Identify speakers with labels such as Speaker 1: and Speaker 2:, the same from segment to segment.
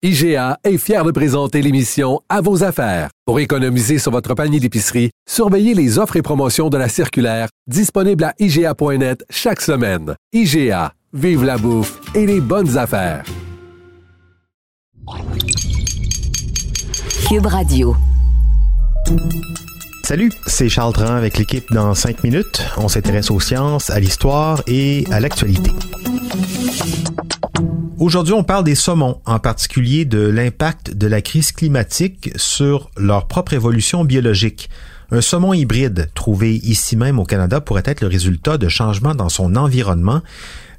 Speaker 1: IGA est fier de présenter l'émission À vos affaires. Pour économiser sur votre panier d'épicerie, surveillez les offres et promotions de la circulaire disponible à IGA.net chaque semaine. IGA, vive la bouffe et les bonnes affaires.
Speaker 2: Cube Radio.
Speaker 3: Salut, c'est Charles Tran avec l'équipe dans 5 minutes. On s'intéresse aux sciences, à l'histoire et à l'actualité. Aujourd'hui, on parle des saumons, en particulier de l'impact de la crise climatique sur leur propre évolution biologique. Un saumon hybride trouvé ici même au Canada pourrait être le résultat de changements dans son environnement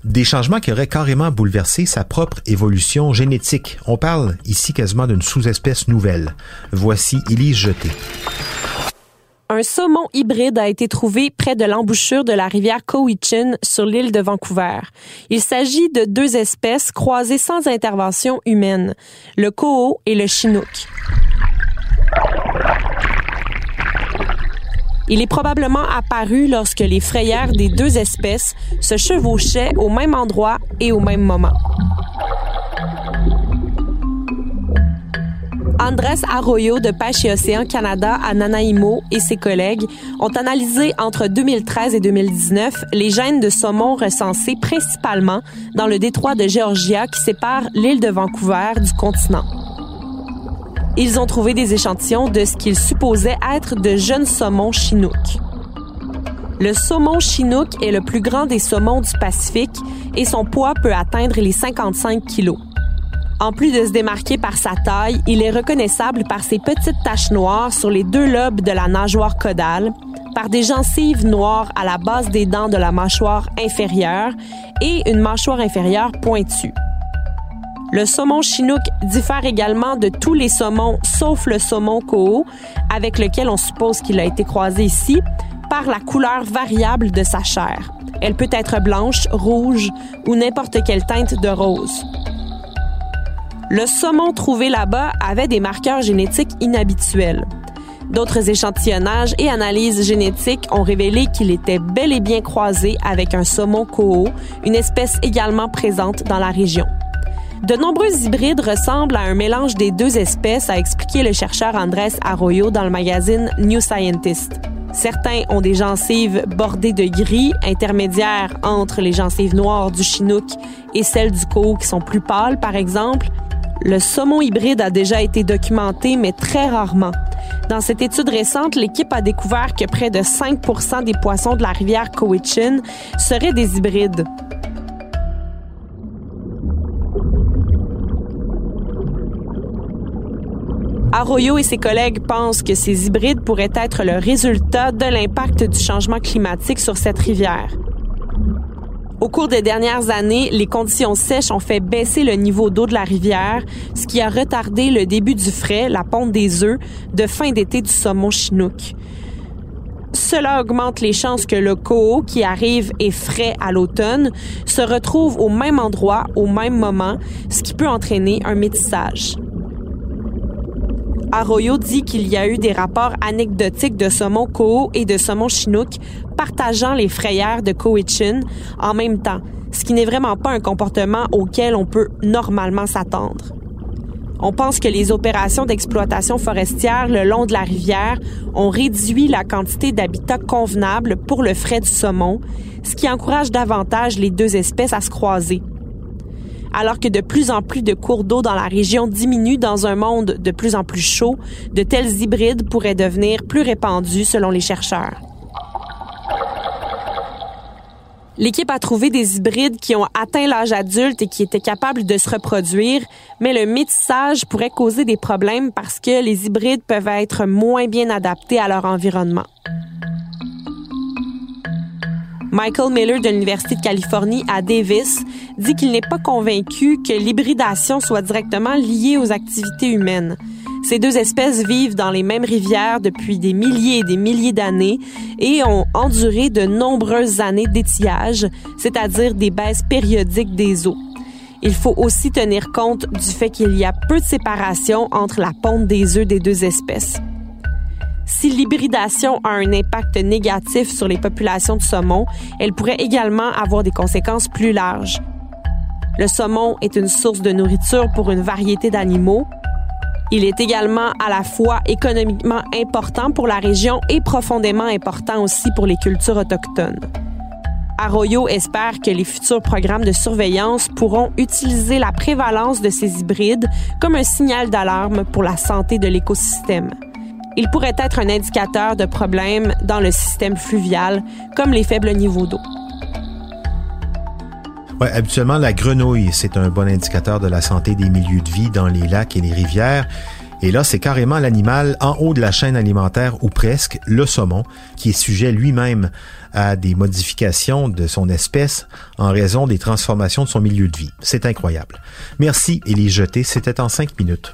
Speaker 3: des changements qui auraient carrément bouleversé sa propre évolution génétique. On parle ici quasiment d'une sous-espèce nouvelle. Voici Élise Jeté.
Speaker 4: Un saumon hybride a été trouvé près de l'embouchure de la rivière Cowichan sur l'île de Vancouver. Il s'agit de deux espèces croisées sans intervention humaine, le koho et le chinook. Il est probablement apparu lorsque les frayères des deux espèces se chevauchaient au même endroit et au même moment. Andrés Arroyo de Pêche et Océan Canada à Nanaimo et ses collègues ont analysé entre 2013 et 2019 les gènes de saumon recensés principalement dans le détroit de Georgia qui sépare l'île de Vancouver du continent. Ils ont trouvé des échantillons de ce qu'ils supposaient être de jeunes saumons chinook. Le saumon chinook est le plus grand des saumons du Pacifique et son poids peut atteindre les 55 kilos. En plus de se démarquer par sa taille, il est reconnaissable par ses petites taches noires sur les deux lobes de la nageoire caudale, par des gencives noires à la base des dents de la mâchoire inférieure et une mâchoire inférieure pointue. Le saumon chinook diffère également de tous les saumons sauf le saumon koho, avec lequel on suppose qu'il a été croisé ici, par la couleur variable de sa chair. Elle peut être blanche, rouge ou n'importe quelle teinte de rose. Le saumon trouvé là-bas avait des marqueurs génétiques inhabituels. D'autres échantillonnages et analyses génétiques ont révélé qu'il était bel et bien croisé avec un saumon koho, une espèce également présente dans la région. De nombreux hybrides ressemblent à un mélange des deux espèces, a expliqué le chercheur Andrés Arroyo dans le magazine New Scientist. Certains ont des gencives bordées de gris, intermédiaires entre les gencives noires du chinook et celles du koho qui sont plus pâles, par exemple. Le saumon hybride a déjà été documenté, mais très rarement. Dans cette étude récente, l'équipe a découvert que près de 5% des poissons de la rivière Cowichan seraient des hybrides. Arroyo et ses collègues pensent que ces hybrides pourraient être le résultat de l'impact du changement climatique sur cette rivière. Au cours des dernières années, les conditions sèches ont fait baisser le niveau d'eau de la rivière, ce qui a retardé le début du frais, la ponte des œufs, de fin d'été du saumon chinook. Cela augmente les chances que le coho qui arrive et frais à l'automne se retrouve au même endroit au même moment, ce qui peut entraîner un métissage. Arroyo dit qu'il y a eu des rapports anecdotiques de saumon koho et de saumon chinook partageant les frayères de Cowichan en même temps, ce qui n'est vraiment pas un comportement auquel on peut normalement s'attendre. On pense que les opérations d'exploitation forestière le long de la rivière ont réduit la quantité d'habitat convenable pour le frais du saumon, ce qui encourage davantage les deux espèces à se croiser. Alors que de plus en plus de cours d'eau dans la région diminuent dans un monde de plus en plus chaud, de tels hybrides pourraient devenir plus répandus selon les chercheurs. L'équipe a trouvé des hybrides qui ont atteint l'âge adulte et qui étaient capables de se reproduire, mais le métissage pourrait causer des problèmes parce que les hybrides peuvent être moins bien adaptés à leur environnement. Michael Miller de l'Université de Californie à Davis dit qu'il n'est pas convaincu que l'hybridation soit directement liée aux activités humaines. Ces deux espèces vivent dans les mêmes rivières depuis des milliers et des milliers d'années et ont enduré de nombreuses années d'étiage, c'est-à-dire des baisses périodiques des eaux. Il faut aussi tenir compte du fait qu'il y a peu de séparation entre la ponte des œufs des deux espèces. Si l'hybridation a un impact négatif sur les populations de saumon, elle pourrait également avoir des conséquences plus larges. Le saumon est une source de nourriture pour une variété d'animaux, il est également à la fois économiquement important pour la région et profondément important aussi pour les cultures autochtones. Arroyo espère que les futurs programmes de surveillance pourront utiliser la prévalence de ces hybrides comme un signal d'alarme pour la santé de l'écosystème. Il pourrait être un indicateur de problèmes dans le système fluvial, comme les faibles niveaux d'eau.
Speaker 3: Ouais, habituellement, la grenouille, c'est un bon indicateur de la santé des milieux de vie dans les lacs et les rivières. Et là, c'est carrément l'animal en haut de la chaîne alimentaire, ou presque, le saumon, qui est sujet lui-même à des modifications de son espèce en raison des transformations de son milieu de vie. C'est incroyable. Merci, Élie Jeté. C'était en cinq minutes.